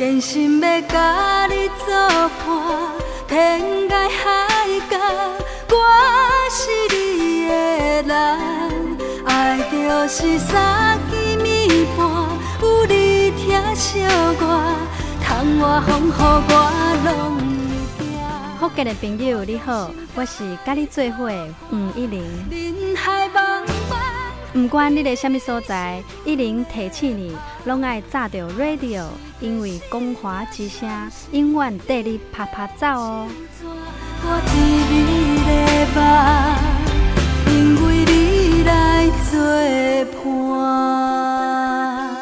真心要甲你作伴，天涯海角，我是你的人。爱就是三更暝半，有你疼惜我，窗外风雨我拢会惊。福建的朋友你好，我是甲你做伙黄一玲。人海茫茫。不管你在什么所在，一玲提醒你，拢爱炸着 radio，因为光华之声永远带你啪啪走哦。因为你来作伴。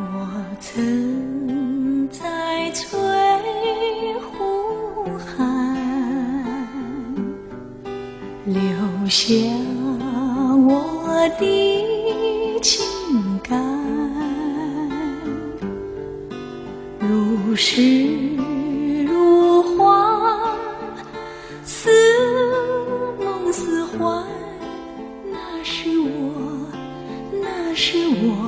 我曾在翠湖畔留下我的情感。如诗如画似梦似幻那是我那是我。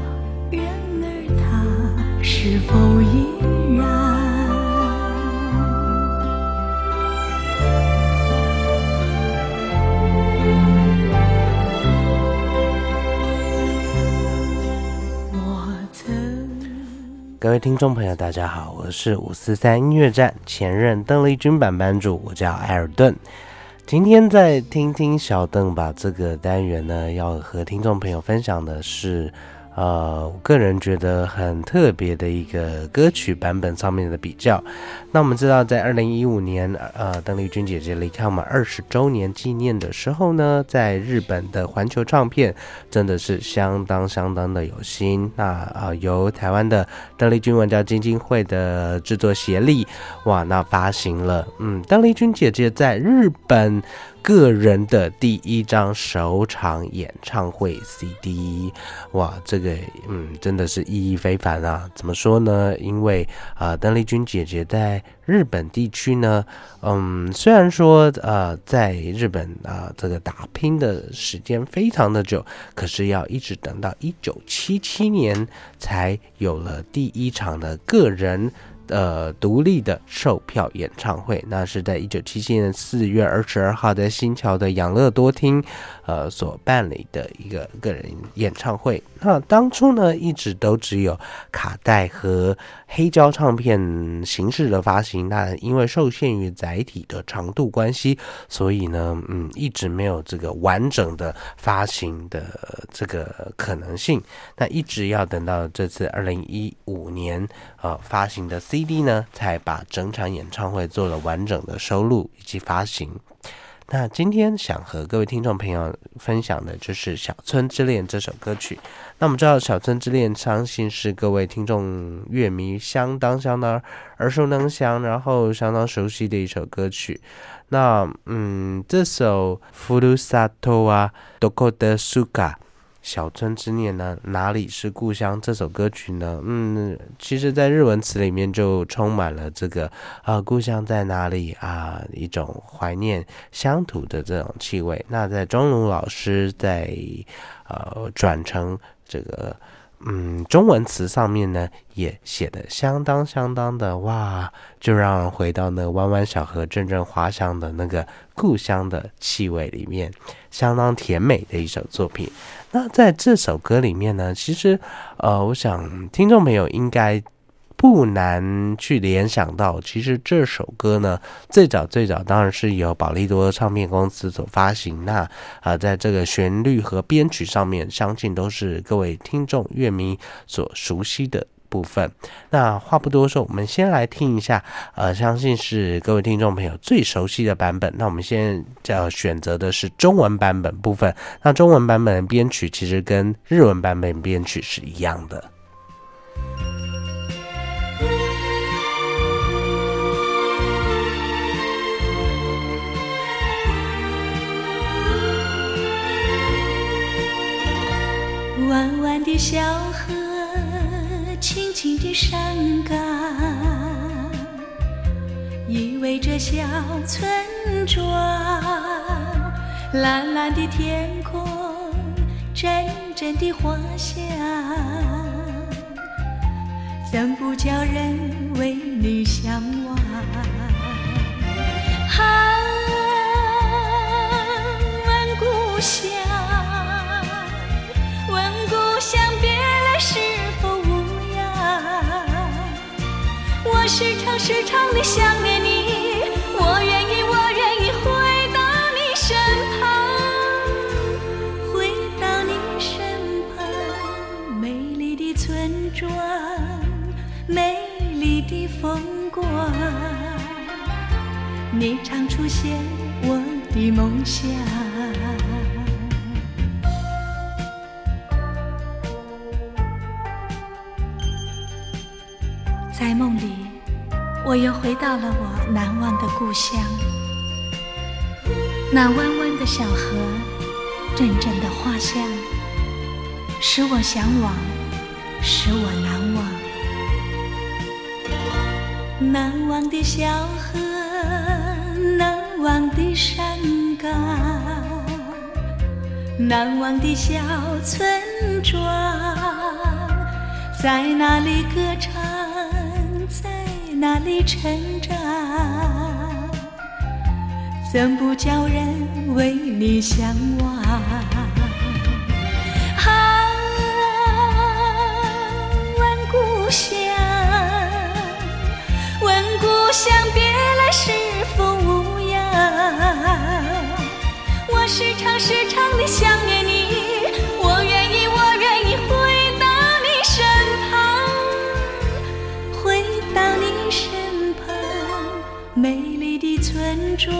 是否依然？各位听众朋友，大家好，我是五四三音乐站前任邓丽君版班主，我叫艾尔顿。今天在听听小邓吧这个单元呢，要和听众朋友分享的是。呃，我个人觉得很特别的一个歌曲版本上面的比较。那我们知道，在二零一五年，呃，邓丽君姐姐离开我们二十周年纪念的时候呢，在日本的环球唱片真的是相当相当的有心。那啊，由台湾的邓丽君文教基金会的制作协力，哇，那发行了，嗯，邓丽君姐姐在日本。个人的第一张首场演唱会 CD，哇，这个嗯，真的是意义非凡啊！怎么说呢？因为啊，邓丽君姐姐在日本地区呢，嗯，虽然说呃，在日本啊，这个打拼的时间非常的久，可是要一直等到一九七七年才有了第一场的个人。呃，独立的售票演唱会，那是在一九七七年四月二十二号在新桥的养乐多厅，呃，所办理的一个个人演唱会。那当初呢，一直都只有卡带和黑胶唱片形式的发行。那因为受限于载体的长度关系，所以呢，嗯，一直没有这个完整的发行的这个可能性。那一直要等到这次二零一五年，呃，发行的 C。CD 呢，才把整场演唱会做了完整的收录以及发行。那今天想和各位听众朋友分享的就是《小村之恋》这首歌曲。那我们知道，《小村之恋》相信是各位听众乐迷相当相当耳熟能详，然后相当熟悉的一首歌曲。那嗯，这首《Furusato 啊 Doko Suka》。小村之念呢？哪里是故乡？这首歌曲呢？嗯，其实，在日文词里面就充满了这个啊，故乡在哪里啊？一种怀念乡土的这种气味。那在钟荣老师在呃转成这个。嗯，中文词上面呢也写的相当相当的哇，就让回到那弯弯小河阵阵花香的那个故乡的气味里面，相当甜美的一首作品。那在这首歌里面呢，其实呃，我想听众朋友应该。不难去联想到，其实这首歌呢，最早最早当然是由宝利多唱片公司所发行。那啊，在这个旋律和编曲上面，相信都是各位听众乐迷所熟悉的部分。那话不多说，我们先来听一下，呃，相信是各位听众朋友最熟悉的版本。那我们现在要选择的是中文版本部分。那中文版本的编曲其实跟日文版本编曲是一样的。小河，轻轻的山岗，依偎着小村庄。蓝蓝的天空，阵阵的花香，怎不叫人为你向往？啊，问故乡。我时常时常的想念你，我愿意，我愿意回到你身旁，回到你身旁。美丽的村庄，美丽的风光，你常出现我的梦乡。我又回到了我难忘的故乡。那弯弯的小河，阵阵的花香，使我向往，使我难忘。难忘的小河，难忘的山岗，难忘的小村庄，在那里歌唱，哪里成长？怎不叫人为你向往？啊，问故乡，问故乡，别来是否无恙？我时常时常地想念村庄，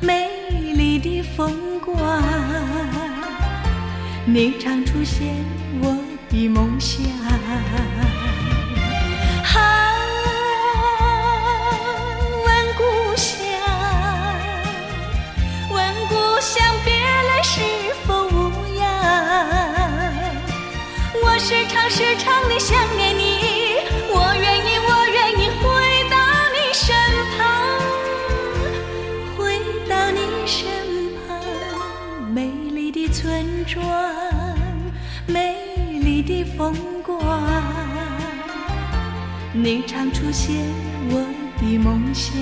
美丽的风光，你常出现我的梦乡。啊，问故乡，问故乡，别来是否无恙？我时常时常地想念你，美丽的风光，你常出现我的梦乡。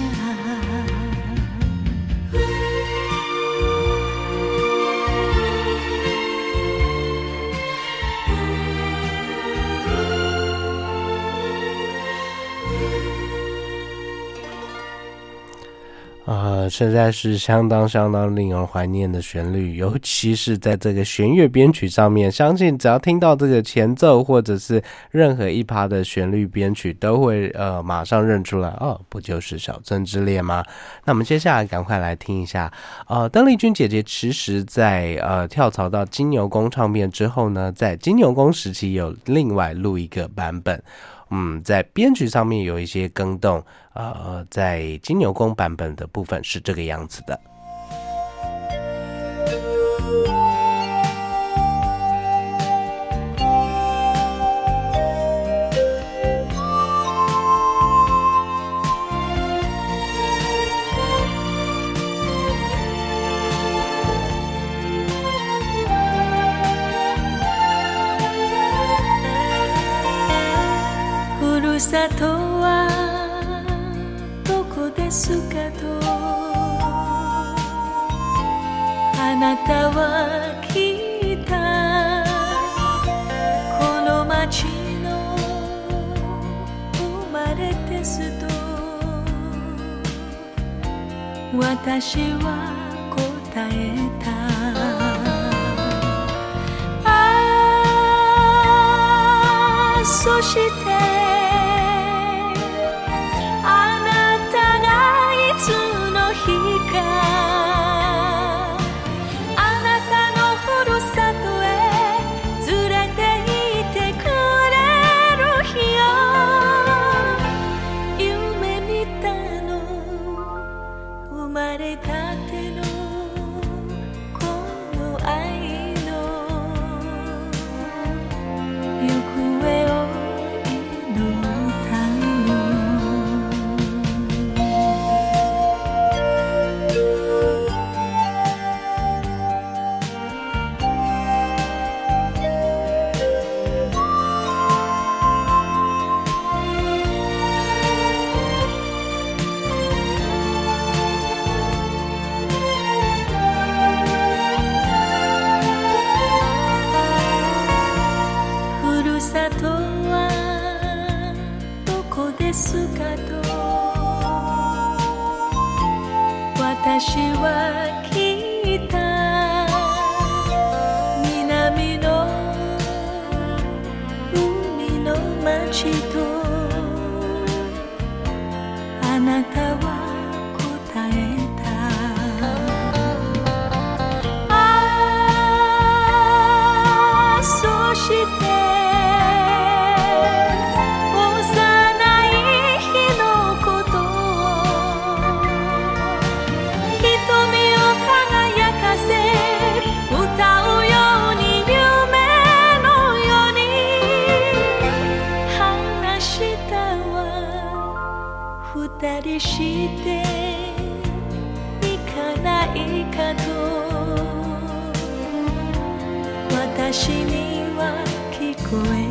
实在是相当相当令人怀念的旋律，尤其是在这个弦乐编曲上面，相信只要听到这个前奏或者是任何一趴的旋律编曲，都会呃马上认出来哦，不就是《小镇之恋》吗？那我们接下来赶快来听一下，呃，邓丽君姐姐其实在呃跳槽到金牛宫唱片之后呢，在金牛宫时期有另外录一个版本。嗯，在编曲上面有一些更动，呃，在金牛宫版本的部分是这个样子的。私は答えた。ああそして私はして行かないかと。私には聞こえ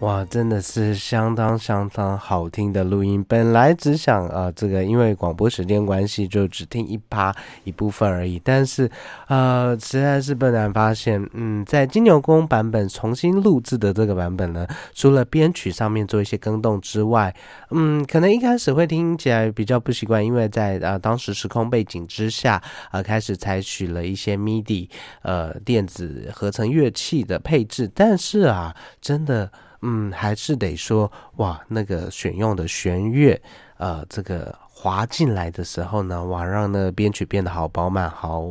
哇，真的是相当相当好听的录音。本来只想呃，这个因为广播时间关系，就只听一趴一部分而已。但是呃，实在是不难发现，嗯，在金牛宫版本重新录制的这个版本呢，除了编曲上面做一些更动之外，嗯，可能一开始会听起来比较不习惯，因为在呃当时时空背景之下，呃，开始采取了一些 MIDI 呃电子合成乐器的配置。但是啊，真的。嗯，还是得说哇，那个选用的弦乐，呃，这个滑进来的时候呢，哇，让那个编曲变得好饱满、好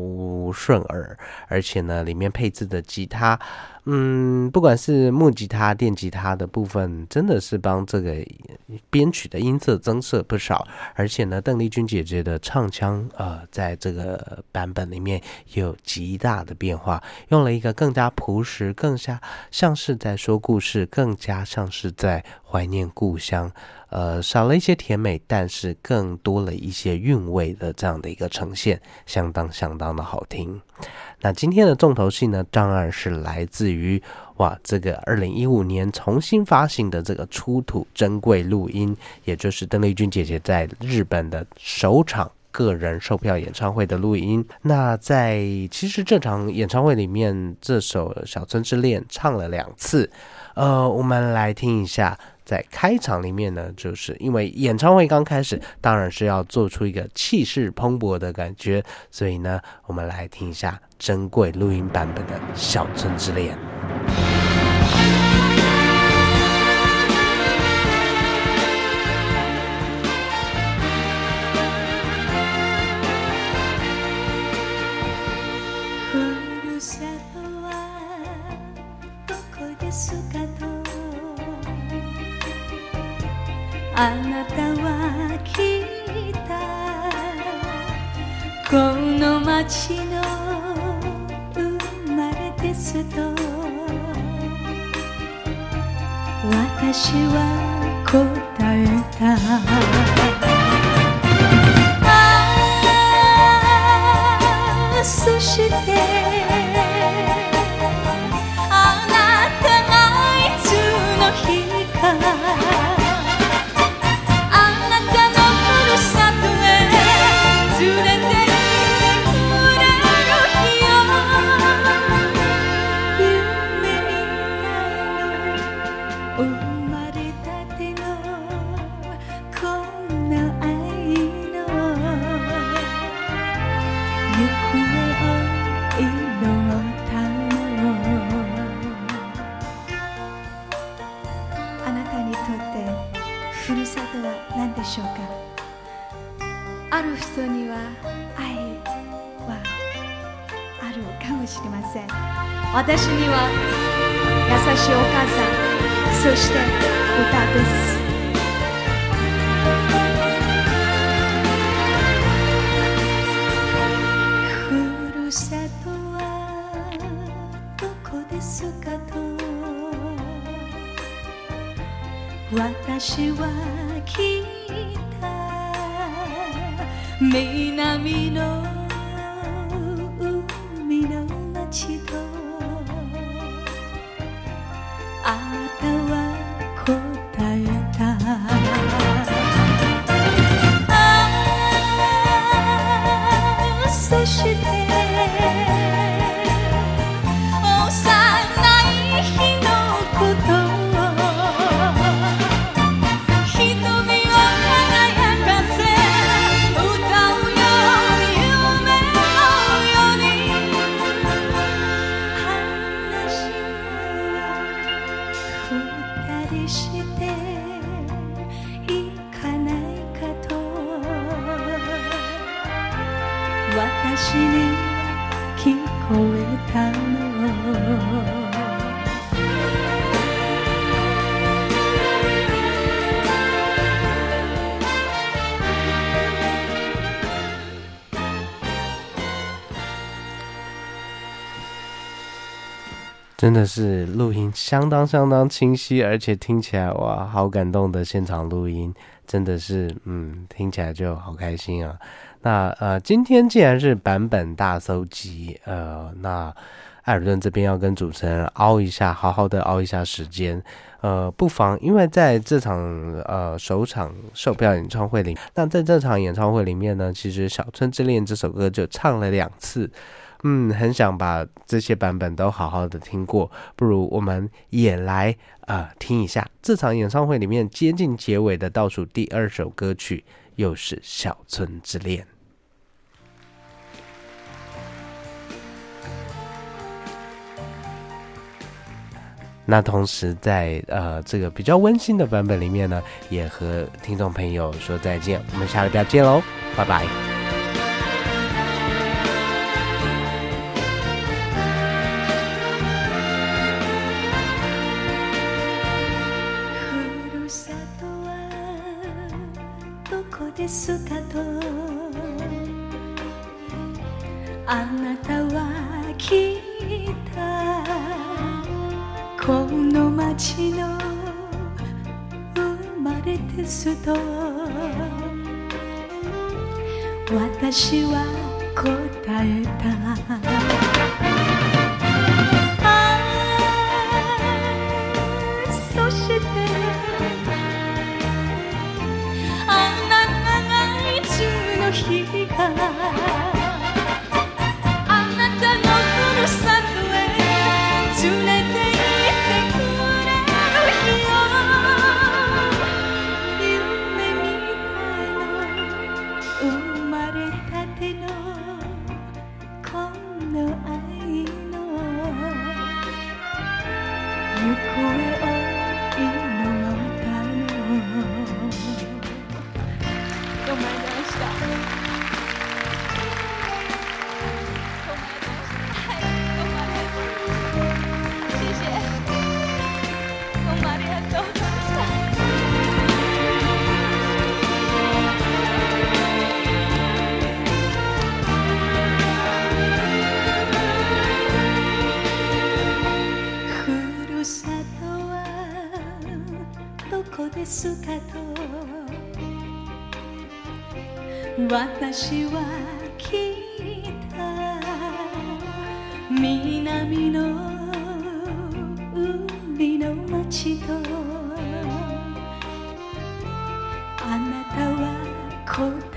顺耳，而且呢，里面配置的吉他，嗯，不管是木吉他、电吉他的部分，真的是帮这个编曲的音色增色不少。而且呢，邓丽君姐姐的唱腔，呃，在这个版本里面有极大的变化，用了一个更加朴实、更加像是在说故事，更加像是在怀念故乡。呃，少了一些甜美，但是更多了一些韵味的这样的一个呈现，相当相当的好听。那今天的重头戏呢，当然是来自于哇，这个二零一五年重新发行的这个出土珍贵录音，也就是邓丽君姐姐在日本的首场个人售票演唱会的录音。那在其实这场演唱会里面，这首《小村之恋》唱了两次，呃，我们来听一下。在开场里面呢，就是因为演唱会刚开始，当然是要做出一个气势蓬勃的感觉，所以呢，我们来听一下珍贵录音版本的《小村之恋》。あなたは聞いた。この街の生まれですと私は答えた。私には優しいお母さんそして歌です。ふるさとはどこですかと。私は聞いた。南の真的是录音相当相当清晰，而且听起来哇，好感动的现场录音，真的是嗯，听起来就好开心啊。那呃，今天既然是版本大搜集，呃，那艾尔顿这边要跟主持人熬一下，好好的熬一下时间，呃，不妨因为在这场呃首场售票演唱会里，那在这场演唱会里面呢，其实《小村之恋》这首歌就唱了两次。嗯，很想把这些版本都好好的听过，不如我们也来啊听一下这场演唱会里面接近结尾的倒数第二首歌曲，又是《小村之恋》。那同时在呃这个比较温馨的版本里面呢，也和听众朋友说再见，我们下礼拜见喽，拜拜。私は来た。南の海の街と。あなたは答え